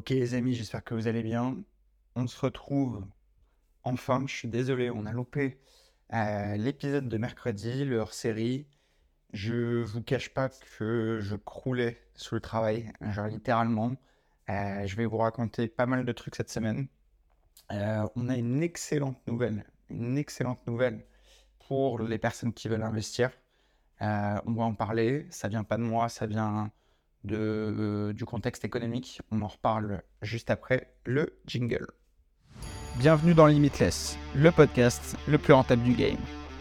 Ok les amis, j'espère que vous allez bien. On se retrouve enfin. Je suis désolé, on a loupé euh, l'épisode de mercredi, leur série. Je vous cache pas que je croulais sous le travail, genre littéralement. Euh, je vais vous raconter pas mal de trucs cette semaine. Euh, on a une excellente nouvelle, une excellente nouvelle pour les personnes qui veulent investir. on va en parler. Ça vient pas de moi, ça vient de, euh, du contexte économique. On en reparle juste après le jingle. Bienvenue dans Limitless, le podcast le plus rentable du game.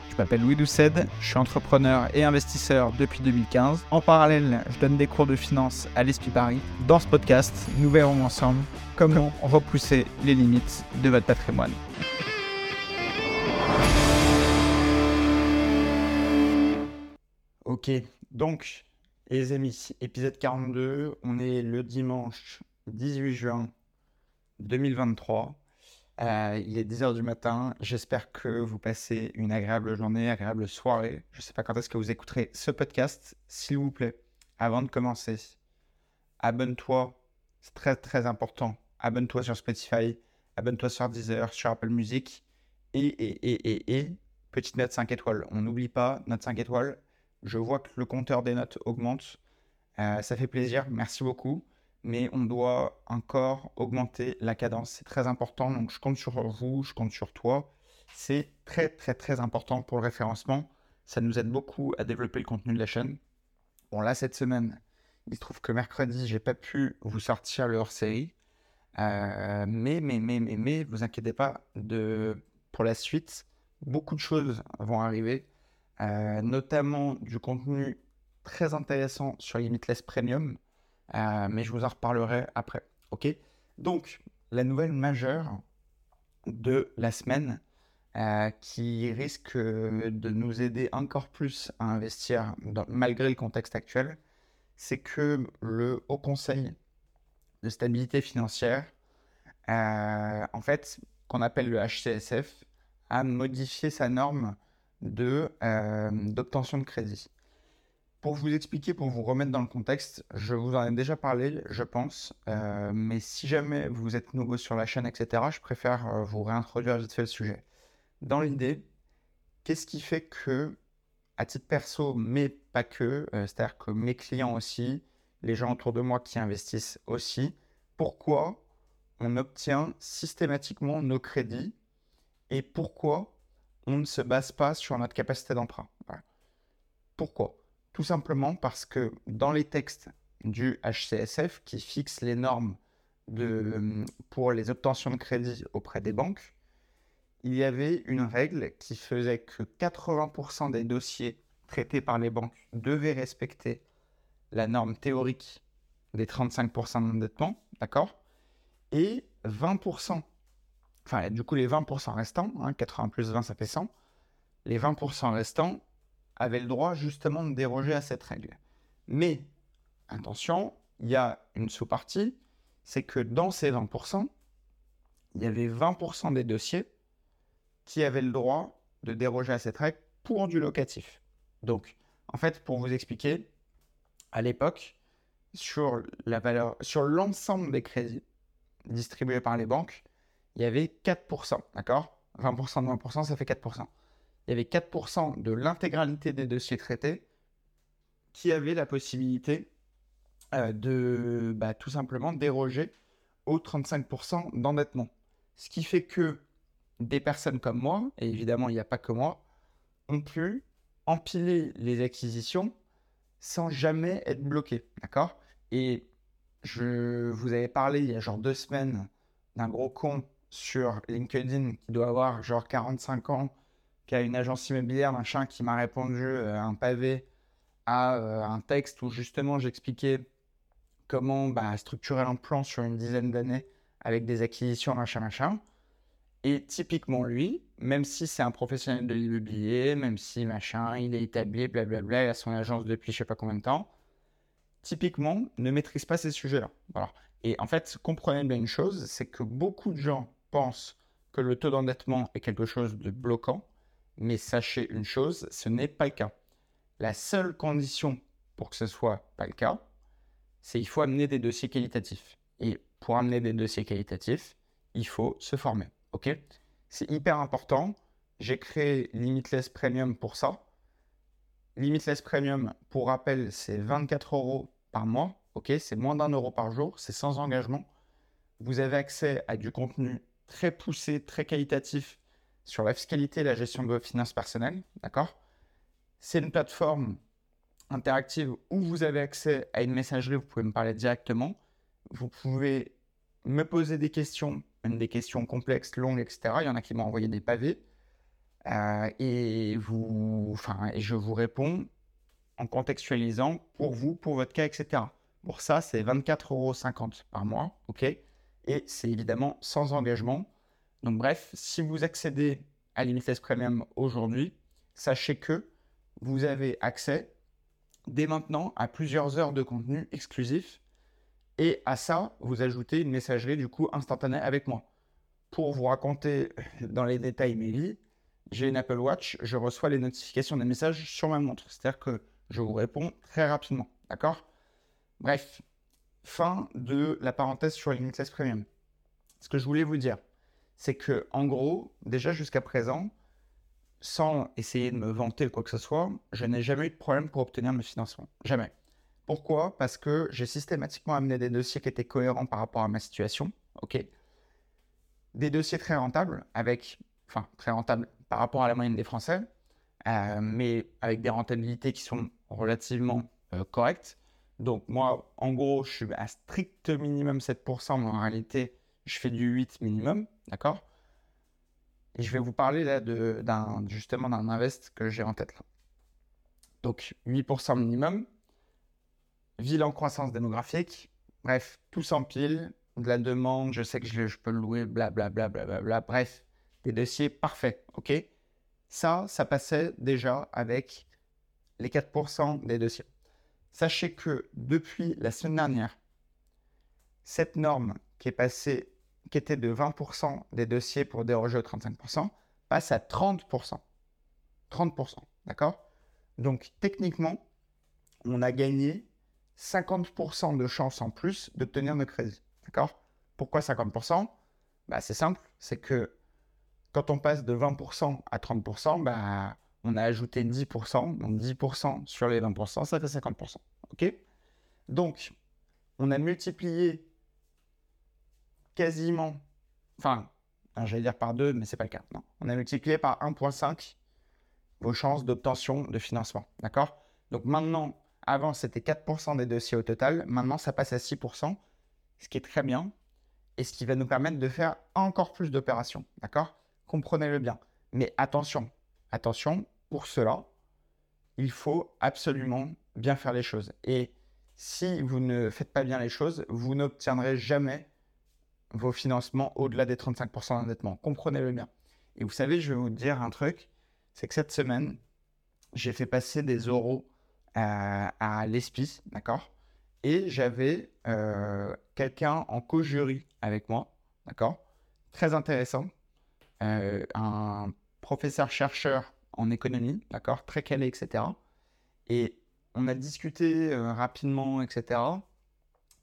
Je m'appelle Louis Doucet, je suis entrepreneur et investisseur depuis 2015. En parallèle, je donne des cours de finance à l'ESPI Paris. Dans ce podcast, nous verrons ensemble comment repousser les limites de votre patrimoine. Ok, donc les amis, épisode 42, on est le dimanche 18 juin 2023. Euh, il est 10h du matin. J'espère que vous passez une agréable journée, agréable soirée. Je ne sais pas quand est-ce que vous écouterez ce podcast. S'il vous plaît, avant de commencer, abonne-toi. C'est très très important. Abonne-toi sur Spotify, abonne-toi sur Deezer, sur Apple Music. Et, et, et, et, et, petite note 5 étoiles. On n'oublie pas, note 5 étoiles je vois que le compteur des notes augmente. Euh, ça fait plaisir, merci beaucoup. Mais on doit encore augmenter la cadence. C'est très important. Donc je compte sur vous, je compte sur toi. C'est très très très important pour le référencement. Ça nous aide beaucoup à développer le contenu de la chaîne. Bon là cette semaine, il se trouve que mercredi, j'ai pas pu vous sortir le hors-série. Euh, mais, mais, mais, mais, mais, vous inquiétez pas, de, pour la suite, beaucoup de choses vont arriver. Euh, notamment du contenu très intéressant sur Limitless Premium, euh, mais je vous en reparlerai après. Ok? Donc, la nouvelle majeure de la semaine euh, qui risque de nous aider encore plus à investir malgré le contexte actuel, c'est que le Haut Conseil de stabilité financière, en fait, qu'on appelle le HCSF, a modifié sa norme de, euh, d'obtention de crédit. Pour vous expliquer, pour vous remettre dans le contexte, je vous en ai déjà parlé, je pense, euh, mais si jamais vous êtes nouveau sur la chaîne, etc., je préfère euh, vous réintroduire vite fait le sujet. Dans l'idée, qu'est-ce qui fait que, à titre perso, mais pas que, c'est-à-dire que mes clients aussi, les gens autour de moi qui investissent aussi, pourquoi on obtient systématiquement nos crédits et pourquoi on ne se base pas sur notre capacité d'emprunt. Pourquoi? Tout simplement parce que dans les textes du HCSF qui fixent les normes pour les obtentions de crédit auprès des banques, il y avait une règle qui faisait que 80% des dossiers traités par les banques devaient respecter la norme théorique des 35% d'endettement, d'accord? Et 20% enfin, du coup, les 20% restants, 80 hein, plus 20, ça fait 100, les 20% restants avaient le droit justement de déroger à cette règle. Mais, attention, il y a une sous-partie, c'est que dans ces 20%, il y avait 20% des dossiers qui avaient le droit de déroger à cette règle pour du locatif. Donc, en fait, pour vous expliquer, à l'époque, sur l'ensemble des crédits distribués par les banques, il y avait 4%, d'accord? 20% de 20%, ça fait 4%. Il y avait 4% de l'intégralité des dossiers traités qui avaient la possibilité euh, de bah, tout simplement déroger aux 35% d'endettement. Ce qui fait que des personnes comme moi, et évidemment il n'y a pas que moi, ont pu empiler les acquisitions sans jamais être bloqués, d'accord? Et je vous avais parlé il y a genre deux semaines d'un gros con sur LinkedIn qui doit avoir genre 45 ans, qui a une agence immobilière, machin, qui m'a répondu euh, un pavé à euh, un texte où justement j'expliquais comment bah, structurer un plan sur une dizaine d'années avec des acquisitions, machin, machin. Et typiquement lui, même si c'est un professionnel de l'immobilier, même si machin, il est établi, blablabla, il a son agence depuis je sais pas combien de temps, typiquement ne maîtrise pas ces sujets-là. Voilà. Et en fait, comprenez bien une chose, c'est que beaucoup de gens pense que le taux d'endettement est quelque chose de bloquant, mais sachez une chose, ce n'est pas le cas. La seule condition pour que ce soit pas le cas, c'est qu'il faut amener des dossiers qualitatifs. Et pour amener des dossiers qualitatifs, il faut se former. OK? C'est hyper important. J'ai créé Limitless Premium pour ça. Limitless Premium, pour rappel, c'est 24 euros par mois. OK? C'est moins d'un euro par jour. C'est sans engagement. Vous avez accès à du contenu très poussé, très qualitatif sur la fiscalité et la gestion de vos finances personnelles. D'accord? C'est une plateforme interactive où vous avez accès à une messagerie. Vous pouvez me parler directement. Vous pouvez me poser des questions, même des questions complexes, longues, etc. Il y en a qui m'ont envoyé des pavés. Euh, et, vous, enfin, et je vous réponds en contextualisant pour vous, pour votre cas, etc. Pour ça, c'est 24,50 euros par mois, ok? Et c'est évidemment sans engagement. Donc bref, si vous accédez à Limitless Premium aujourd'hui, sachez que vous avez accès dès maintenant à plusieurs heures de contenu exclusif. Et à ça, vous ajoutez une messagerie du coup instantanée avec moi. Pour vous raconter dans les détails mes vies, j'ai une Apple Watch, je reçois les notifications des messages sur ma montre. C'est-à-dire que je vous réponds très rapidement. D'accord? Bref, fin de la parenthèse sur Limitless Premium. Ce que je voulais vous dire, c'est que en gros, déjà jusqu'à présent, sans essayer de me vanter ou quoi que ce soit, je n'ai jamais eu de problème pour obtenir mes financements. Jamais. Pourquoi? Parce que j'ai systématiquement amené des dossiers qui étaient cohérents par rapport à ma situation. OK? Des dossiers très rentables, avec. Enfin, très rentables par rapport à la moyenne des Français, euh, mais avec des rentabilités qui sont relativement euh, correctes. Donc, moi, en gros, je suis à strict minimum 7%, mais en réalité, je fais du 8 minimum. D'accord? Et je vais vous parler là de, justement d'un invest que j'ai en tête là. Donc 8% minimum, ville en croissance démographique, bref, tout s'empile, de la demande, je sais que je, peux le louer, blablabla, bla, bla, bla, bref, des dossiers parfaits, ok? Ça, ça passait déjà avec les 4% des dossiers. Sachez que depuis la semaine dernière, cette norme qui était de 20% des dossiers pour déroger au 35%, passe à 30%. 30%, d'accord? Donc techniquement, on a gagné 50% de chances en plus d'obtenir nos crédits, d'accord? Pourquoi 50% bah, C'est simple, c'est que quand on passe de 20% à 30%, bah, on a ajouté 10%, donc 10% sur les 20%, ça fait 50%, ok? Donc, on a multiplié quasiment, enfin, j'allais dire par deux, mais c'est pas le cas. Non. On a multiplié par 1,5 vos chances d'obtention de financement. D'accord? Donc maintenant, avant c'était 4% des dossiers au total, maintenant ça passe à 6%, ce qui est très bien, et ce qui va nous permettre de faire encore plus d'opérations. D'accord? Comprenez-le bien. Mais attention, attention, pour cela, il faut absolument bien faire les choses. Et si vous ne faites pas bien les choses, vous n'obtiendrez jamais vos financements au-delà des 35% d'endettement. Comprenez-le bien. Et vous savez, je vais vous dire un truc, c'est que cette semaine, j'ai fait passer des euros à, à d'accord? Et j'avais euh, quelqu'un en co-jury avec moi, d'accord? Très intéressant. Euh, un professeur-chercheur en économie, d'accord Très calé, etc. Et on a discuté euh, rapidement, etc.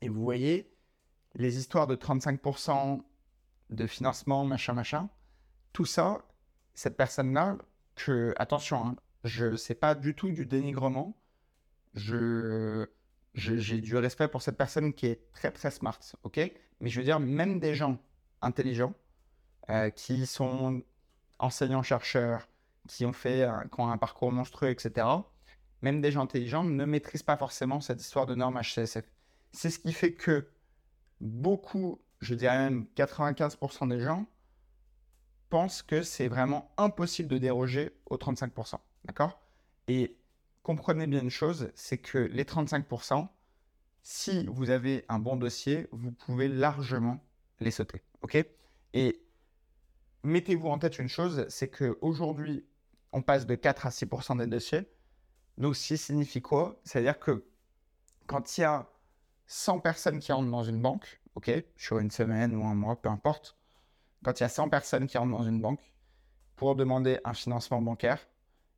Et vous voyez, les histoires de 35% de financement, machin, machin, tout ça, cette personne-là, que, attention, hein, je sais pas du tout du dénigrement, je, j'ai du respect pour cette personne qui est très très smart, ok? Mais je veux dire, même des gens intelligents, euh, qui sont enseignants-chercheurs, qui ont fait, qui ont un parcours monstrueux, etc., même des gens intelligents ne maîtrisent pas forcément cette histoire de norme HCSF. C'est ce qui fait que beaucoup, je dirais même 95% des gens, pensent que c'est vraiment impossible de déroger aux 35%. D'accord? Et comprenez bien une chose, c'est que les 35%, si vous avez un bon dossier, vous pouvez largement les sauter. OK? Et mettez-vous en tête une chose, c'est qu'aujourd'hui, on passe de 4 à 6% des dossiers. Donc, ce signifie quoi? C'est-à-dire que quand il y a 100 personnes qui rentrent dans une banque, ok, sur une semaine ou un mois, peu importe, quand il y a 100 personnes qui rentrent dans une banque pour demander un financement bancaire,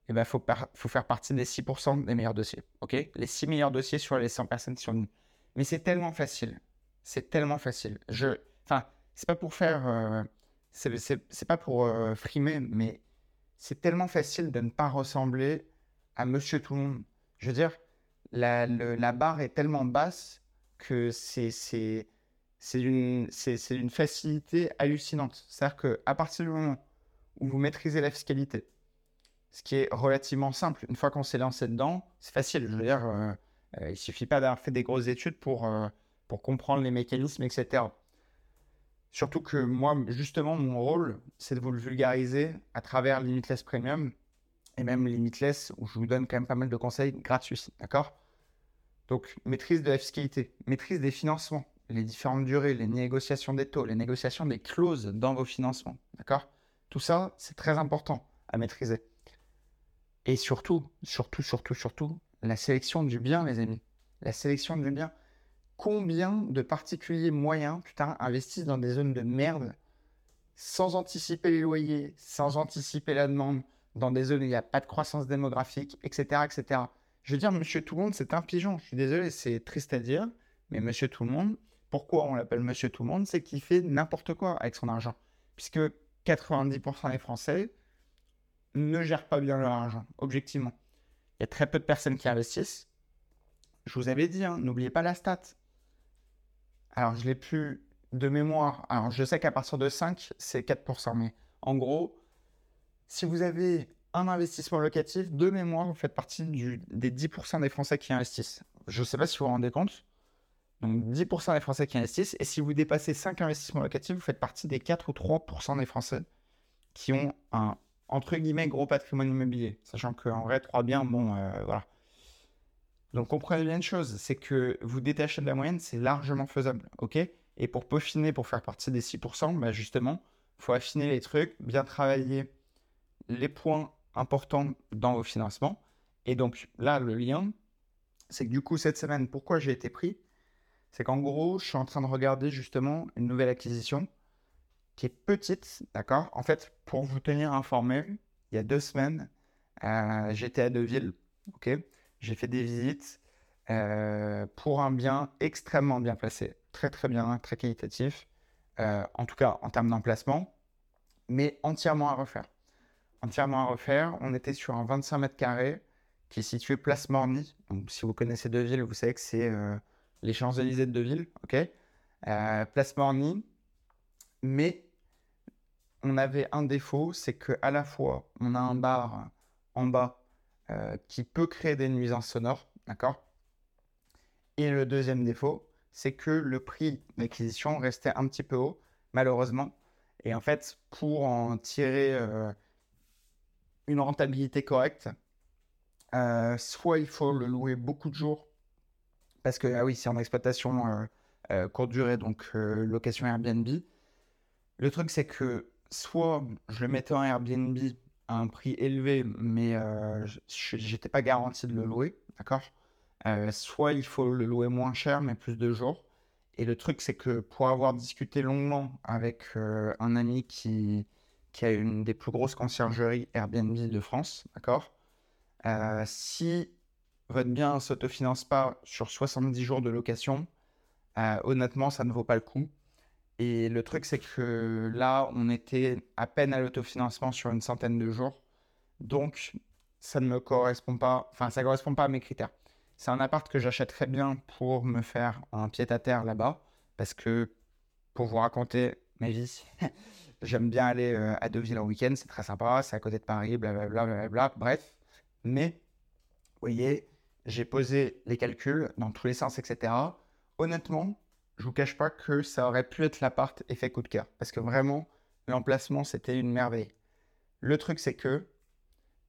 il eh ben, faut, faire partie des 6% des meilleurs dossiers. ok? Les 6 meilleurs dossiers sur les 100 personnes qui sont venues. Mais c'est tellement facile. C'est tellement facile. Je, enfin, c'est pas pour faire, euh, c'est pas pour euh, frimer, mais c'est tellement facile de ne pas ressembler à Monsieur Tout le Monde. Je veux dire, la, barre est tellement basse que c'est c'est d'une facilité hallucinante. C'est-à-dire que à partir du moment où vous maîtrisez la fiscalité, ce qui est relativement simple, une fois qu'on s'est lancé dedans, c'est facile. Je veux dire, euh, euh, il suffit pas d'avoir fait des grosses études pour euh, pour comprendre les mécanismes, etc. Surtout que moi, justement, mon rôle, c'est de vous le vulgariser à travers Limitless Premium et même Limitless, où je vous donne quand même pas mal de conseils gratuits, d'accord? Donc, maîtrise de la fiscalité, maîtrise des financements, les différentes durées, les négociations des taux, les négociations des clauses dans vos financements, d'accord? Tout ça, c'est très important à maîtriser. Et surtout, surtout, surtout, surtout, la sélection du bien, les amis. La sélection du bien. Combien de particuliers moyens, putain, investissent dans des zones de merde sans anticiper les loyers, sans anticiper la demande, dans des zones où il n'y a pas de croissance démographique, etc., etc. Je veux dire, monsieur tout le monde, c'est un pigeon. Je suis désolé, c'est triste à dire, mais monsieur tout le monde, pourquoi on l'appelle monsieur tout le monde C'est qu'il fait n'importe quoi avec son argent. Puisque 90% des Français ne gèrent pas bien leur argent, objectivement. Il y a très peu de personnes qui investissent. Je vous avais dit, hein, n'oubliez pas la stat. Alors, je l'ai plus de mémoire. Alors, je sais qu'à partir de 5, c'est 4%. Mais en gros, si vous avez un investissement locatif, de mémoire, vous faites partie du- des 10% des Français qui investissent. Je ne sais pas si vous vous rendez compte. Donc, 10% des Français qui investissent. Et si vous dépassez 5 investissements locatifs, vous faites partie des 4 ou 3% des Français qui ont un, entre guillemets, gros patrimoine immobilier. Sachant qu'en vrai, 3 biens, bon, euh, voilà. Donc, comprenez bien une chose, c'est que vous détacher de la moyenne, c'est largement faisable, ok? Et pour peaufiner, pour faire partie des 6%, bah justement, il faut affiner les trucs, bien travailler les points importants dans vos financements. Et donc, là, le lien, c'est que du coup, cette semaine, pourquoi j'ai été pris? C'est qu'en gros, je suis en train de regarder justement une nouvelle acquisition qui est petite, d'accord? En fait, pour vous tenir informé, il y a deux semaines, euh, j'étais à Deauville, ok? J'ai fait des visites euh, pour un bien extrêmement bien placé, très très bien, très qualitatif, euh, en tout cas en termes d'emplacement, mais entièrement à refaire. Entièrement à refaire, on était sur un 25 mètres carrés qui est situé place Morny. Donc, si vous connaissez Deauville, vous savez que c'est euh, les Champs-Élysées de Deauville, ok? Place Morny, mais on avait un défaut, c'est que à la fois on a un bar en bas euh, qui peut créer des nuisances sonores, d'accord? Et le deuxième défaut, c'est que le prix d'acquisition restait un petit peu haut, malheureusement. Et en fait, pour en tirer euh, une rentabilité correcte, euh, soit il faut le louer beaucoup de jours, parce que, ah oui, c'est en exploitation courte durée, donc location Airbnb. Le truc, c'est que soit je le mettais en Airbnb un prix élevé, mais euh, je n'étais pas garanti de le louer, d'accord? Euh, Soit il faut le louer moins cher, mais plus de jours. Et le truc, c'est que pour avoir discuté longuement avec euh, un ami qui, qui a une des plus grosses conciergeries Airbnb de France, d'accord? Euh, Si votre bien ne s'autofinance pas sur 70 jours de location, honnêtement, ça ne vaut pas le coup. Et le truc, c'est que là, on était à peine à l'autofinancement sur une centaine de jours. Donc, ça ne me correspond pas, enfin, ça ne correspond pas à mes critères. C'est un appart que j'achèterais bien pour me faire un pied-à-terre là-bas. Parce que, pour vous raconter ma vie, j'aime bien aller euh, à Deauville en week-end, c'est très sympa, c'est à côté de Paris, blablabla, blablabla, bref. Mais, vous voyez, j'ai posé les calculs dans tous les sens, etc. Honnêtement, je vous cache pas que ça aurait pu être l'appart effet coup de cœur. Parce que vraiment, l'emplacement, c'était une merveille. Le truc, c'est que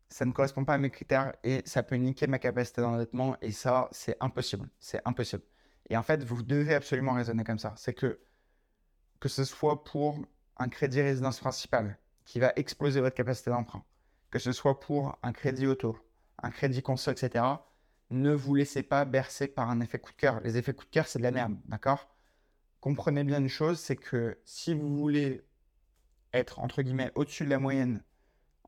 ça ne correspond pas à mes critères et ça peut niquer ma capacité d'endettement. Et ça, c'est impossible. C'est impossible. Et en fait, vous devez absolument raisonner comme ça. C'est que, que ce soit pour un crédit résidence principale qui va exploser votre capacité d'emprunt, que ce soit pour un crédit auto, un crédit conso, etc., ne vous laissez pas bercer par un effet coup de cœur. Les effets coup de cœur, c'est de la merde, d'accord? Comprenez bien une chose, c'est que si vous voulez être, entre guillemets, au-dessus de la moyenne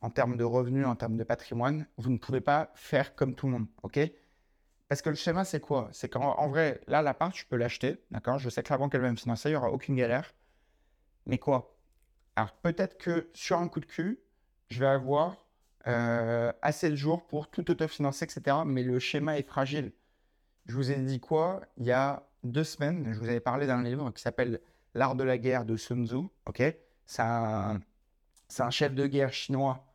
en termes de revenus, en termes de patrimoine, vous ne pouvez pas faire comme tout le monde, ok? Parce que le schéma, c'est quoi? C'est qu'en en vrai, là, l'appart, je peux l'acheter, d'accord? Je sais que la banque, elle va me financer, il n'y aura aucune galère. Mais quoi? Alors, peut-être que sur un coup de cul, je vais avoir euh, assez de jours pour tout autofinancer, etc. Mais le schéma est fragile. Je vous ai dit quoi? Il y a deux semaines, je vous avais parlé d'un livre qui s'appelle L'art de la guerre de Sun Tzu. Ok? C'est un, chef de guerre chinois.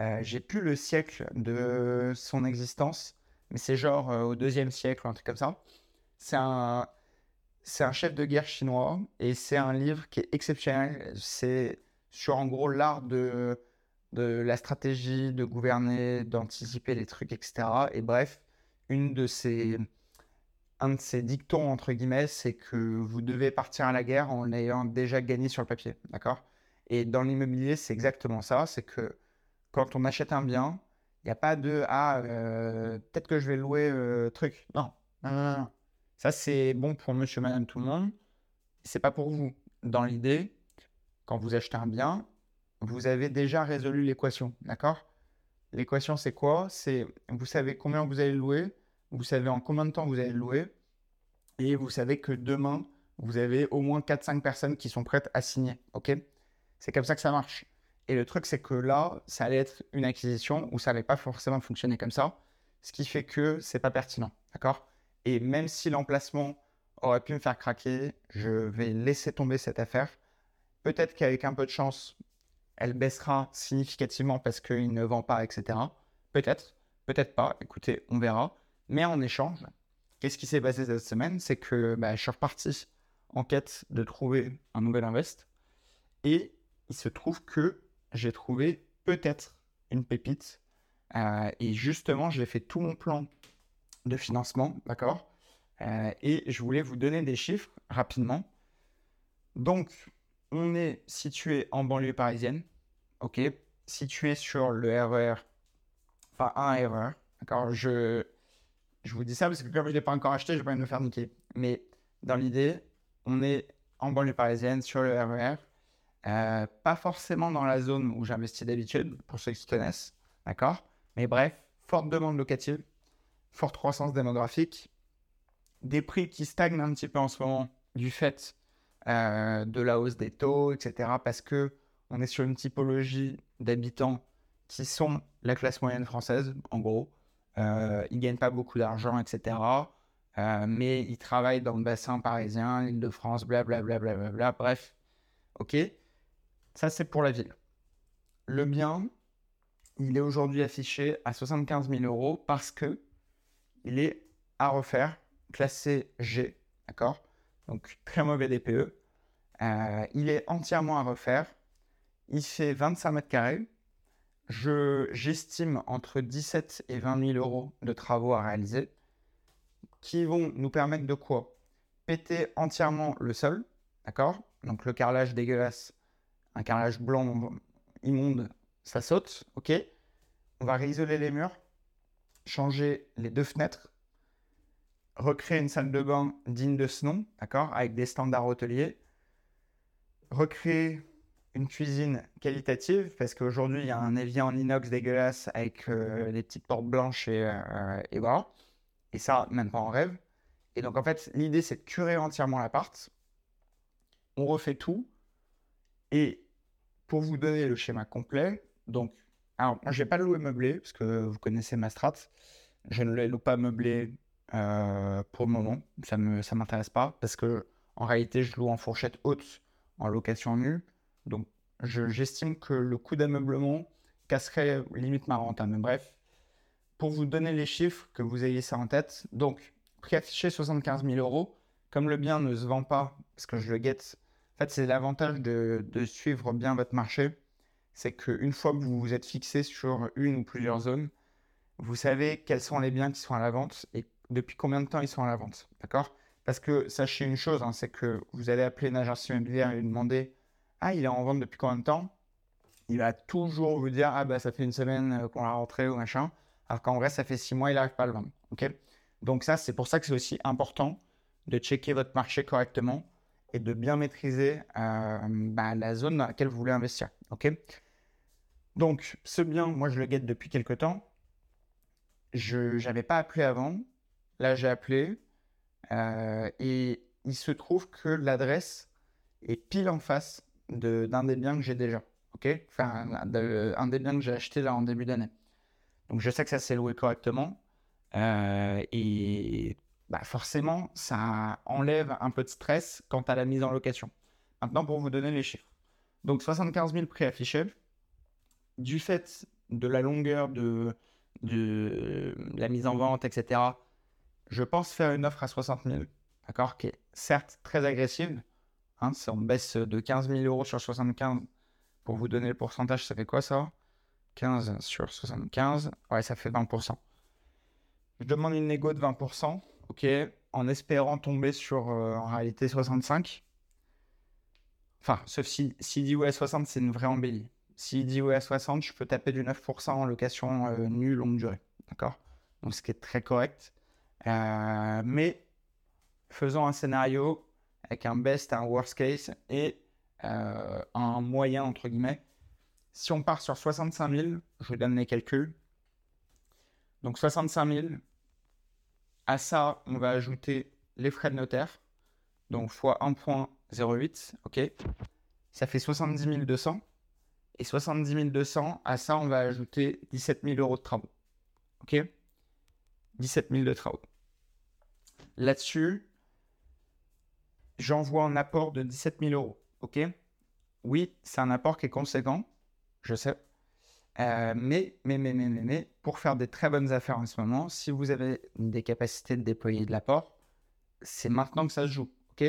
Euh, J'ai plus le siècle de son existence, mais c'est genre euh, au deuxième siècle, un truc comme ça. C'est un, chef de guerre chinois et c'est un livre qui est exceptionnel. C'est sur en gros l'art de de la stratégie, de gouverner, d'anticiper les trucs, etc. Et bref, une de ces, un de ces dictons, entre guillemets, c'est que vous devez partir à la guerre en ayant déjà gagné sur le papier. D'accord? Et dans l'immobilier, c'est exactement ça. C'est que quand on achète un bien, il n'y a pas de Ah, euh, peut-être que je vais louer euh, truc. Non. Non, non, non. Ça, c'est bon pour monsieur, madame, tout le monde. C'est pas pour vous. Dans l'idée, quand vous achetez un bien, vous avez déjà résolu l'équation, d'accord? L'équation, c'est quoi? C'est vous savez combien vous allez louer, vous savez en combien de temps vous allez louer, et vous savez que demain, vous avez au moins 4-5 personnes qui sont prêtes à signer, ok? C'est comme ça que ça marche. Et le truc, c'est que là, ça allait être une acquisition où ça n'allait pas forcément fonctionner comme ça, ce qui fait que c'est pas pertinent, d'accord? Et même si l'emplacement aurait pu me faire craquer, je vais laisser tomber cette affaire. Peut-être qu'avec un peu de chance, elle baissera significativement parce qu'il ne vend pas, etc. Peut-être, peut-être pas, écoutez, on verra. Mais en échange, qu'est-ce qui s'est passé cette semaine? C'est que bah, je suis reparti en quête de trouver un nouvel invest. Et il se trouve que j'ai trouvé peut-être une pépite. Euh, et justement, j'ai fait tout mon plan de financement, d'accord? Euh, Et je voulais vous donner des chiffres rapidement. Donc, on est situé en banlieue parisienne, ok, situé sur le RER, e enfin un RER, d'accord, je, je vous dis ça parce que comme je ne l'ai pas encore acheté, je vais pas me faire niquer. Mais dans l'idée, on est en banlieue parisienne sur le RER, e euh, pas forcément dans la zone où j'investis d'habitude, pour ceux qui connaissent, d'accord? Mais bref, forte demande locative, forte croissance démographique, des prix qui stagnent un petit peu en ce moment du fait euh, de la hausse des taux, etc. Parce que on est sur une typologie d'habitants qui sont la classe moyenne française, en gros. Euh, ils ne gagnent pas beaucoup d'argent, etc. Euh, mais ils travaillent dans le bassin parisien, l'île de France, blablabla. Bla, bla, bla, Bref, ok. Ça, c'est pour la ville. Le bien, il est aujourd'hui affiché à 75 000 euros parce que il est à refaire, classé G, d'accord? Donc très mauvais DPE. Euh, il est entièrement à refaire. Il fait 25 mètres carrés. J'estime entre 17 et 20 000 euros de travaux à réaliser qui vont nous permettre de quoi? Péter entièrement le sol, d'accord? Donc le carrelage dégueulasse, un carrelage blanc immonde, ça saute, ok? On va réisoler les murs, changer les deux fenêtres, recréer une salle de bain digne de ce nom, d'accord, avec des standards hôteliers, recréer une cuisine qualitative, parce qu'aujourd'hui, il y a un évier en inox dégueulasse avec euh, des petites portes blanches et, euh, et voilà. Et ça, même pas en rêve. Et donc, en fait, l'idée, c'est de curer entièrement l'appart. On refait tout. Et pour vous donner le schéma complet, donc, alors, moi, je vais pas louer meublé, parce que vous connaissez ma strat. Je ne loue pas meublé euh, pour le moment, ça ne m'intéresse pas parce que en réalité, je loue en fourchette haute en location nue. Donc, j'estime que le coût d'ameublement casserait limite ma rente. Hein, mais bref, pour vous donner les chiffres, que vous ayez ça en tête. Donc, prix affiché 75 000 euros. Comme le bien ne se vend pas, parce que je le guette, en fait, c'est l'avantage de, suivre bien votre marché. C'est qu'une fois que vous vous êtes fixé sur une ou plusieurs zones, vous savez quels sont les biens qui sont à la vente et depuis combien de temps ils sont à la vente. D'accord? Parce que sachez une chose, hein, c'est que vous allez appeler une agence immobilière et lui demander Ah, il est en vente depuis combien de temps? Il va toujours vous dire Ah, bah ça fait une semaine euh, qu'on l'a rentré ou machin. Alors qu'en vrai, ça fait six mois, il n'arrive pas à le vendre. Donc, ça, c'est pour ça que c'est aussi important de checker votre marché correctement et de bien maîtriser euh, bah, la zone dans laquelle vous voulez investir. Ok? Donc, ce bien, moi, je le guette depuis quelques temps. Je n'avais pas appelé avant Là, j'ai appelé euh, et il se trouve que l'adresse est pile en face d'un des biens que j'ai déjà. Ok? Un des biens que j'ai acheté là en début d'année. Donc, je sais que ça s'est loué correctement. Euh, et bah, forcément, ça enlève un peu de stress quant à la mise en location. Maintenant, pour vous donner les chiffres. Donc, 75 000 prix affichés. Du fait de la longueur de, de la mise en vente, etc., je pense faire une offre à 60 000, d'accord, qui est certes très agressive. Hein, on baisse de 15 000 euros sur 75. Pour vous donner le pourcentage, ça fait quoi ça? 15 sur 75, ouais, ça fait 20%. Je demande une négo de 20%, ok, en espérant tomber sur euh, en réalité 65. Enfin, sauf si, si dit ouais 60, c'est une vraie embellie. S'il dit ouais à 60, je peux taper du 9% en location euh, nue longue durée. D'accord? Donc, ce qui est très correct. Euh, mais faisons un scénario avec un best, un worst case et euh, un moyen, entre guillemets. Si on part sur 65 000, je vous donne les calculs. Donc 65 000, à ça, on va ajouter les frais de notaire. Donc fois 1.08, ok Ça fait 70 200. Et 70 200, à ça, on va ajouter 17 000 euros de travaux. Ok 17 000 de travaux. Là-dessus, j'envoie un apport de 17 000 euros. Ok? Oui, c'est un apport qui est conséquent, je sais. Euh, mais, mais, mais, mais, mais, pour faire des très bonnes affaires en ce moment, si vous avez des capacités de déployer de l'apport, c'est maintenant que ça se joue. Ok?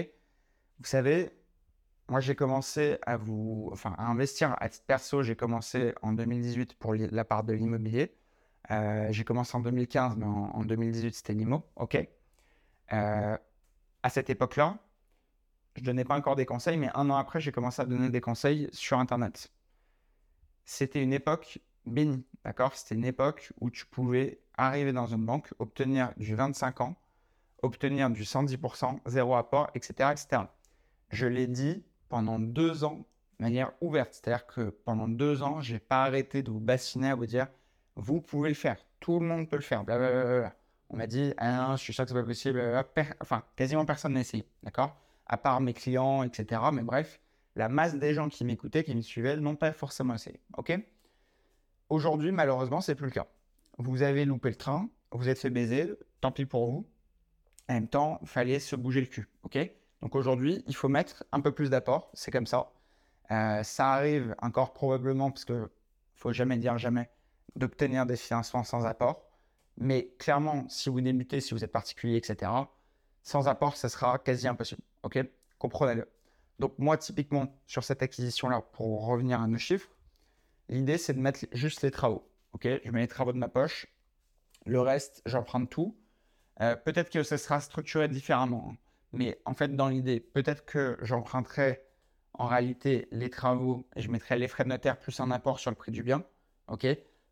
Vous savez, moi, j'ai commencé à vous, enfin, à investir à titre perso. J'ai commencé en 2018 pour la part de l'immobilier. Euh, j'ai commencé en 2015, mais en, 2018, c'était l'IMO. OK? Euh, à cette époque-là, je donnais pas encore des conseils, mais un an après, j'ai commencé à donner des conseils sur Internet. C'était une époque bénie, d'accord? C'était une époque où tu pouvais arriver dans une banque, obtenir du 25 ans, obtenir du 110%, zéro apport, etc., etc. Je l'ai dit, pendant deux ans de manière ouverte. C'est-à-dire que pendant deux ans, je n'ai pas arrêté de vous bassiner à vous dire vous pouvez le faire, tout le monde peut le faire. On m'a dit ah, je suis sûr que c'est pas possible. Enfin, quasiment personne n'a essayé, d'accord? À part mes clients, etc. Mais bref, la masse des gens qui m'écoutaient, qui me suivaient, n'ont pas forcément essayé. Ok? Aujourd'hui, malheureusement, c'est plus le cas. Vous avez loupé le train, vous êtes fait baiser, tant pis pour vous. En même temps, il fallait se bouger le cul. Ok? Donc aujourd'hui, il faut mettre un peu plus d'apport, c'est comme ça. Euh, ça arrive encore probablement, parce que faut jamais dire jamais, d'obtenir des financements sans apport. Mais clairement, si vous débutez, si vous êtes particulier, etc., sans apport, ça sera quasi impossible. OK? Comprenez-le. Donc moi, typiquement, sur cette acquisition-là, pour revenir à nos chiffres, l'idée, c'est de mettre juste les travaux. OK? Je mets les travaux de ma poche. Le reste, j'emprunte tout. Euh, peut-être que ça sera structuré différemment. Hein. Mais en fait, dans l'idée, peut-être que j'emprunterai en réalité les travaux et je mettrai les frais de notaire plus un apport sur le prix du bien. OK?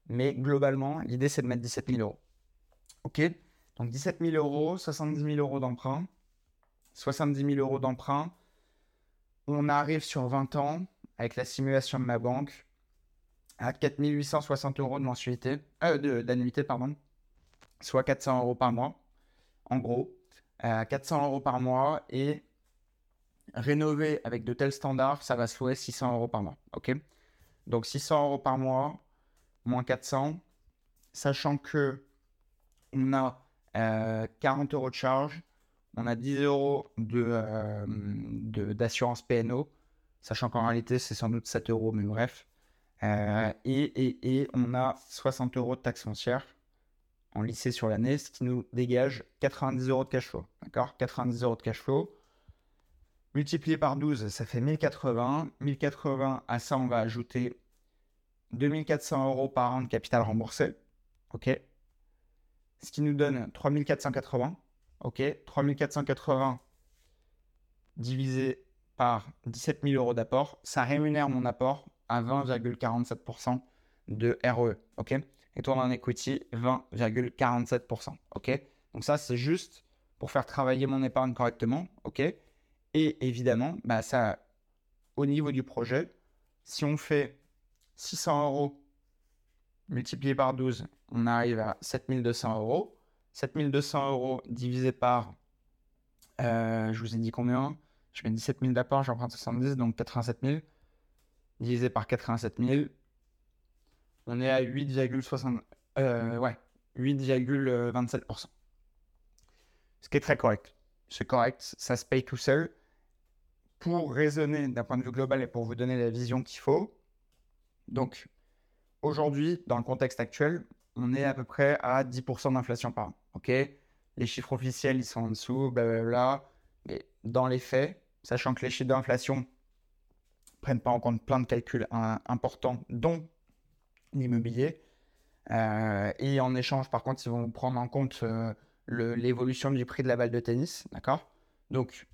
Mais globalement, l'idée, c'est de mettre 17 000 euros. OK? Donc 17 000 euros, 70 000 euros d'emprunt. 70 000 euros d'emprunt. On arrive sur 20 ans avec la simulation de ma banque à 4 860 euros de mensualité, euh, d'annuité, pardon, soit 400 euros par mois, en gros à 400 euros par mois et rénover avec de tels standards, ça va se louer 600 euros par mois. Ok? Donc 600 euros par mois, moins 400, sachant que on a 40 euh, euros de charge, on a 10 euros euh, d'assurance PNO, sachant qu'en réalité c'est sans doute 7 euros, mais bref. Euh, et, on a 60 euros de taxe foncière en lycée sur l'année, ce qui nous dégage 90 euros de cash flow. D'accord? 90 euros de cash flow. Multiplié par 12, ça fait 1080. 1080, à ça, on va ajouter 2400 euros par an de capital remboursé. OK? Ce qui nous donne 3480. OK 3480 divisé par 17 000 euros d'apport, ça rémunère mon apport à 20,47% de RE. OK? Et toi en equity 20,47%. OK? Donc ça, c'est juste pour faire travailler mon épargne correctement. OK? Et évidemment, bah, ça, au niveau du projet, si on fait 600 euros multiplié par 12, on arrive à 7200 euros. 7200 euros divisé par, euh, je vous ai dit combien? Je mets 17 000 d'apport, j'emprunte 70, donc 87 000. Divisé par 87 000, on est à 8,60, euh, ouais, 8,27%. Ce qui est très correct. C'est correct, ça se paye tout seul. Pour raisonner d'un point de vue global et pour vous donner la vision qu'il faut, donc aujourd'hui, dans le contexte actuel, on est à peu près à 10% d'inflation par an. Les chiffres officiels, ils sont en dessous, blablabla. Mais dans les faits, sachant que les chiffres d'inflation ne prennent pas en compte plein de calculs importants, dont l'immobilier, euh, et en échange, par contre, ils vont prendre en compte euh, l'évolution du prix de la balle de tennis, d'accord? Donc,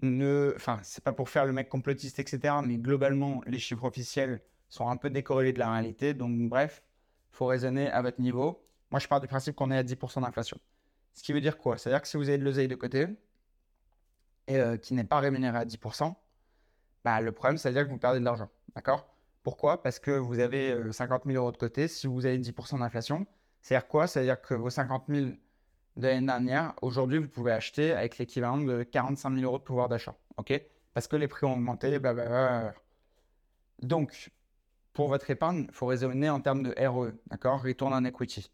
ne, enfin, c'est pas pour faire le mec complotiste, etc. Mais globalement, les chiffres officiels sont un peu décorrélés de la réalité. Donc, bref, faut raisonner à votre niveau. Moi, je pars du principe qu'on est à 10% d'inflation. Ce qui veut dire quoi? C'est-à-dire que si vous avez de l'oseille de côté et euh, qui n'est pas rémunéré à 10%, bah, le problème, c'est-à-dire que vous perdez de l'argent. D'accord? Pourquoi? Parce que vous avez 50 euh, 000 euros de côté. Si vous avez 10% d'inflation, c'est-à-dire quoi? C'est-à-dire que vos 50 000 de l'année dernière, aujourd'hui, vous pouvez acheter avec l'équivalent de 45 000 euros de pouvoir d'achat. OK? Parce que les prix ont augmenté, blablabla. Donc, pour votre épargne, il faut raisonner en termes de ROE, d'accord? Return on equity.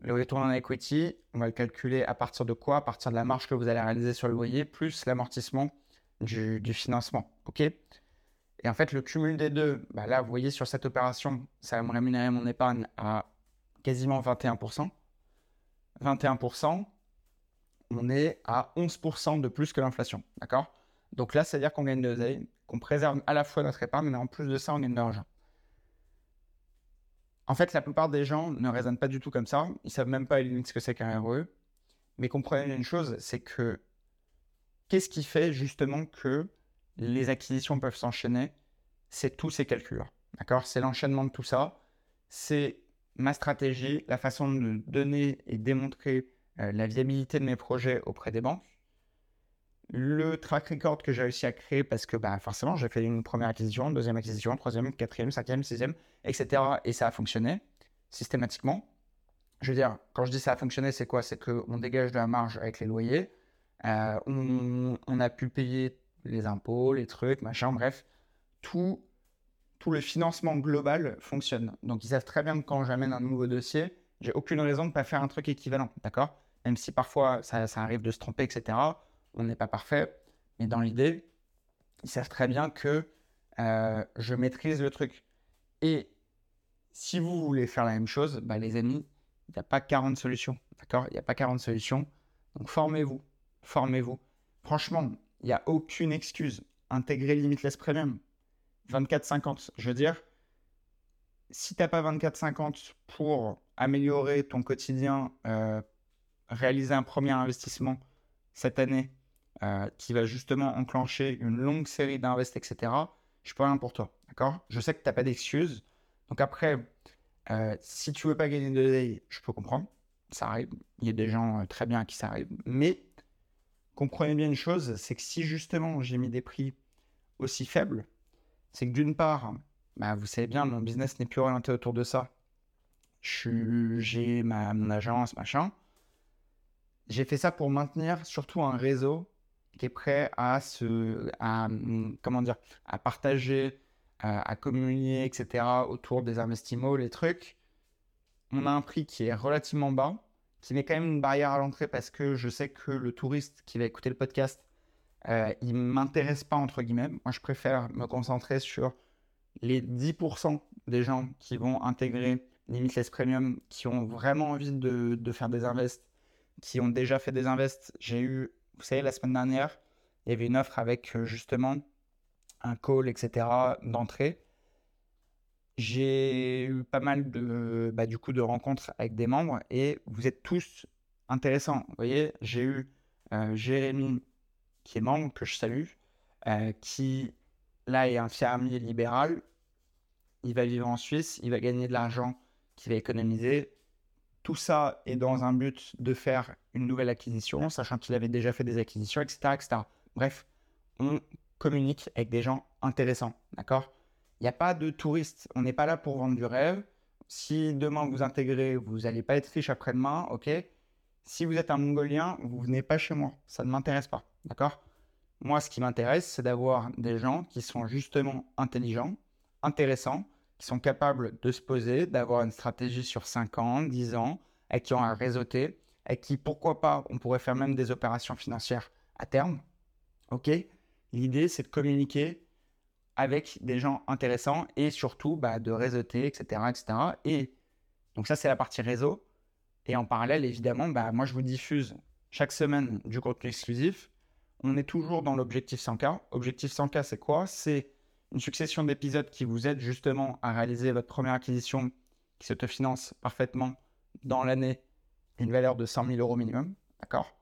Le return on equity, on va le calculer à partir de quoi? À partir de la marge que vous allez réaliser sur le loyer, plus l'amortissement du, financement, ok? Et en fait, le cumul des deux, bah là, vous voyez sur cette opération, ça va me rémunérer mon épargne à quasiment 21%. 21%, on est à 11% de plus que l'inflation, d'accord? Donc là, c'est-à-dire qu'on gagne de l'oseille, qu'on préserve à la fois notre épargne, mais en plus de ça, on gagne de l'argent. En fait, la plupart des gens ne raisonnent pas du tout comme ça. Ils savent même pas limite ce que c'est qu'un RE. Mais comprenez une chose, c'est que qu'est-ce qui fait justement que les acquisitions peuvent s'enchaîner? C'est tous ces calculs. D'accord? C'est l'enchaînement de tout ça. C'est ma stratégie, la façon de donner et démontrer euh, la viabilité de mes projets auprès des banques le track record que j'ai réussi à créer parce que bah, forcément j'ai fait une première acquisition, deuxième acquisition, troisième, quatrième, cinquième, sixième, etc. Et ça a fonctionné systématiquement. Je veux dire, quand je dis ça a fonctionné, c'est quoi? C'est qu'on dégage de la marge avec les loyers, euh, on, a pu payer les impôts, les trucs, machin, bref, tout, tout le financement global fonctionne. Donc ils savent très bien que quand j'amène un nouveau dossier, j'ai aucune raison de ne pas faire un truc équivalent, d'accord? Même si parfois ça arrive de se tromper, etc on n'est pas parfait, mais dans l'idée, ils savent très bien que euh, je maîtrise le truc. Et si vous voulez faire la même chose, bah, les amis, il n'y a pas 40 solutions. D'accord? Il n'y a pas 40 solutions. Donc formez-vous. Formez-vous. Franchement, il n'y a aucune excuse. Intégrer Limitless Premium. 24-50. Je veux dire, si tu n'as pas 24-50 pour améliorer ton quotidien, euh, réaliser un premier investissement cette année euh, qui va justement enclencher une longue série d'invests, etc., je peux rien pour toi. D'accord? Je sais que tu n'as pas d'excuses. Donc après, euh, si tu veux pas gagner de l'oseille, je peux comprendre. Ça arrive. Il y a des gens euh, très bien à qui ça arrive. Mais comprenez bien une chose, c'est que si justement j'ai mis des prix aussi faibles, c'est que d'une part, bah, vous savez bien, mon business n'est plus orienté autour de ça. J'ai mon agence, machin. J'ai fait ça pour maintenir surtout un réseau qui est prêt à se, à, comment dire, à partager, à, communier, etc. autour des investissements, les trucs. On a un prix qui est relativement bas, qui met quand même une barrière à l'entrée parce que je sais que le touriste qui va écouter le podcast, euh, il m'intéresse pas entre guillemets. Moi, je préfère me concentrer sur les 10% des gens qui vont intégrer Limitless Premium, qui ont vraiment envie de, de faire des invests, qui ont déjà fait des invests. J'ai eu vous savez, la semaine dernière, il y avait une offre avec euh, justement un call, etc., d'entrée. J'ai eu pas mal de, bah, du coup, de rencontres avec des membres et vous êtes tous intéressants. Vous voyez, j'ai eu euh, Jérémy, qui est membre, que je salue, euh, qui là est un fermier libéral. Il va vivre en Suisse, il va gagner de l'argent qu'il va économiser. Tout ça est dans un but de faire une nouvelle acquisition, sachant qu'il avait déjà fait des acquisitions, etc. etc. Bref, on communique avec des gens intéressants, d'accord? Il n'y a pas de touristes, on n'est pas là pour vendre du rêve. Si demain vous intégrez, vous n'allez pas être riche après-demain, ok? Si vous êtes un Mongolien, vous venez pas chez moi. Ça ne m'intéresse pas. D'accord? Moi, ce qui m'intéresse, c'est d'avoir des gens qui sont justement intelligents, intéressants, qui sont capables de se poser, d'avoir une stratégie sur 5 ans, 10 ans, et qui ont un réseauté, et qui, pourquoi pas, on pourrait faire même des opérations financières à terme. OK? L'idée, c'est de communiquer avec des gens intéressants et surtout bah, de réseauter, etc., etc. Et donc ça, c'est la partie réseau. Et en parallèle, évidemment, bah, moi, je vous diffuse chaque semaine du contenu exclusif. On est toujours dans l'objectif 100K. Objectif 100K, c'est quoi? C'est une succession d'épisodes qui vous aident justement à réaliser votre première acquisition qui s'autofinance parfaitement dans l'année une valeur de 100 000 euros minimum. D'accord?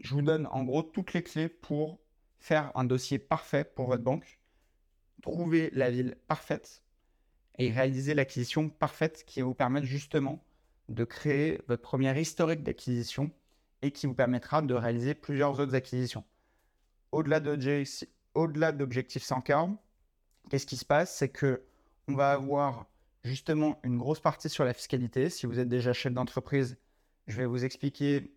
Je vous donne en gros toutes les clés pour faire un dossier parfait pour votre banque, trouver la ville parfaite et réaliser l'acquisition parfaite qui vous permettre justement de créer votre première historique d'acquisition et qui vous permettra de réaliser plusieurs autres acquisitions. Au-delà d'objectif 100K, qu'est-ce qui se passe? C'est que on va avoir justement une grosse partie sur la fiscalité. Si vous êtes déjà chef d'entreprise, je vais vous expliquer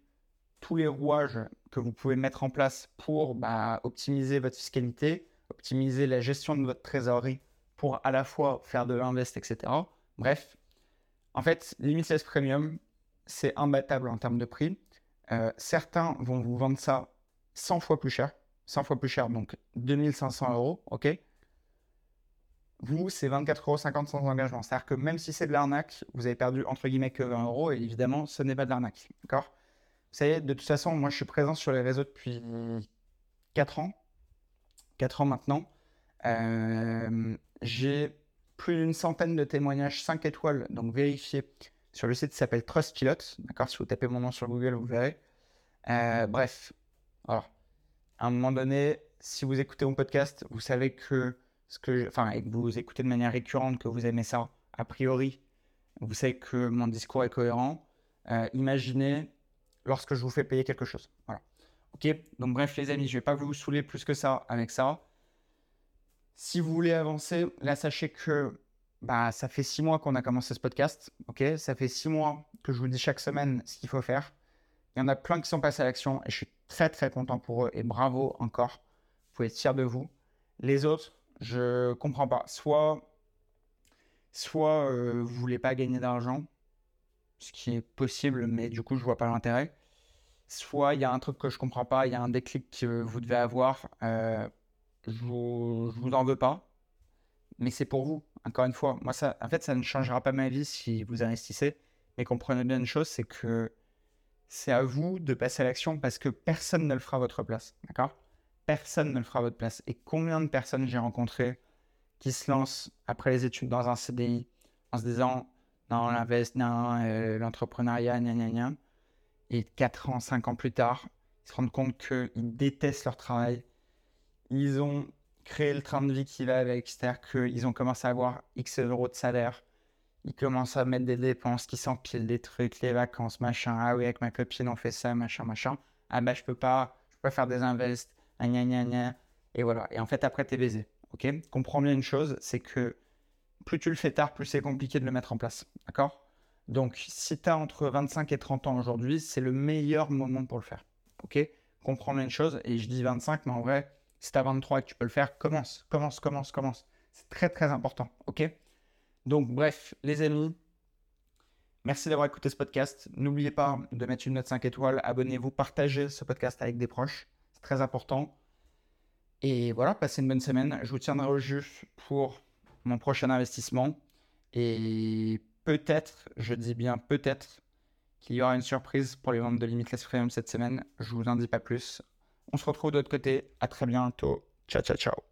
tous les rouages que vous pouvez mettre en place pour bah, optimiser votre fiscalité, optimiser la gestion de votre trésorerie pour à la fois faire de l'invest, etc. Bref, en fait, Limitless Premium, c'est imbattable en termes de prix. Euh, certains vont vous vendre ça 100 fois plus cher, 100 fois plus cher, donc 2500 euros, ok? Vous, c'est 24,50 euros sans engagement. C'est-à-dire que même si c'est de l'arnaque, vous avez perdu entre guillemets que 20 euros, et évidemment, ce n'est pas de l'arnaque, d'accord? Vous savez, de toute façon, moi, je suis présent sur les réseaux depuis 4 ans, 4 ans maintenant. Euh, j'ai plus d'une centaine de témoignages 5 étoiles, donc vérifiez sur le site qui s'appelle Trustpilot. D'accord, si vous tapez mon nom sur Google, vous verrez. Euh, bref, alors, à un moment donné, si vous écoutez mon podcast, vous savez que que, enfin, que vous écoutez de manière récurrente, que vous aimez ça, a priori, vous savez que mon discours est cohérent. Euh, imaginez lorsque je vous fais payer quelque chose. Voilà. Ok. Donc bref, les amis, je vais pas vous saouler plus que ça avec ça. Si vous voulez avancer, là, sachez que bah, ça fait six mois qu'on a commencé ce podcast. ok? Ça fait six mois que je vous dis chaque semaine ce qu'il faut faire. Il y en a plein qui sont passés à l'action et je suis très très content pour eux et bravo encore. Vous pouvez être fiers de vous. Les autres, je comprends pas. Soit, soit euh, vous voulez pas gagner d'argent, ce qui est possible, mais du coup je vois pas l'intérêt. Soit il y a un truc que je comprends pas, il y a un déclic que vous devez avoir. Euh, je vous, vous en veux pas, mais c'est pour vous. Encore une fois, moi, ça, en fait, ça ne changera pas ma vie si vous investissez. Mais comprenez bien une chose, c'est que c'est à vous de passer à l'action parce que personne ne le fera à votre place. D'accord? Personne ne le fera à votre place. Et combien de personnes j'ai rencontrées qui se lancent après les études dans un CDI en se disant non, l'investissement, euh, l'entrepreneuriat, gna gna gna. Et 4 ans, 5 ans plus tard, ils se rendent compte qu'ils détestent leur travail, ils ont créé le train de vie qui va avec, c'est-à-dire qu'ils ont commencé à avoir X euros de salaire, ils commencent à mettre des dépenses qui s'empilent, des trucs, les vacances, machin, ah oui, avec ma copine on fait ça, machin, machin, ah bah je peux pas, je peux pas faire des invests, et voilà, et en fait après t'es baisé, ok? Comprends bien une chose, c'est que plus tu le fais tard, plus c'est compliqué de le mettre en place, d'accord? Donc si tu as entre 25 et 30 ans aujourd'hui, c'est le meilleur moment pour le faire, ok? Comprends bien une chose, et je dis 25, mais en vrai, si tu as 23 et que tu peux le faire, commence, commence, commence, commence. C'est très, très important. OK? Donc, bref, les amis, merci d'avoir écouté ce podcast. N'oubliez pas de mettre une note 5 étoiles. Abonnez-vous, partagez ce podcast avec des proches. Très important. Et voilà, passez une bonne semaine. Je vous tiendrai au jus pour mon prochain investissement. Et peut-être, je dis bien peut-être, qu'il y aura une surprise pour les ventes de Limitless Freedom cette semaine. Je vous en dis pas plus. On se retrouve de l'autre côté. À très bientôt. Ciao, ciao, ciao.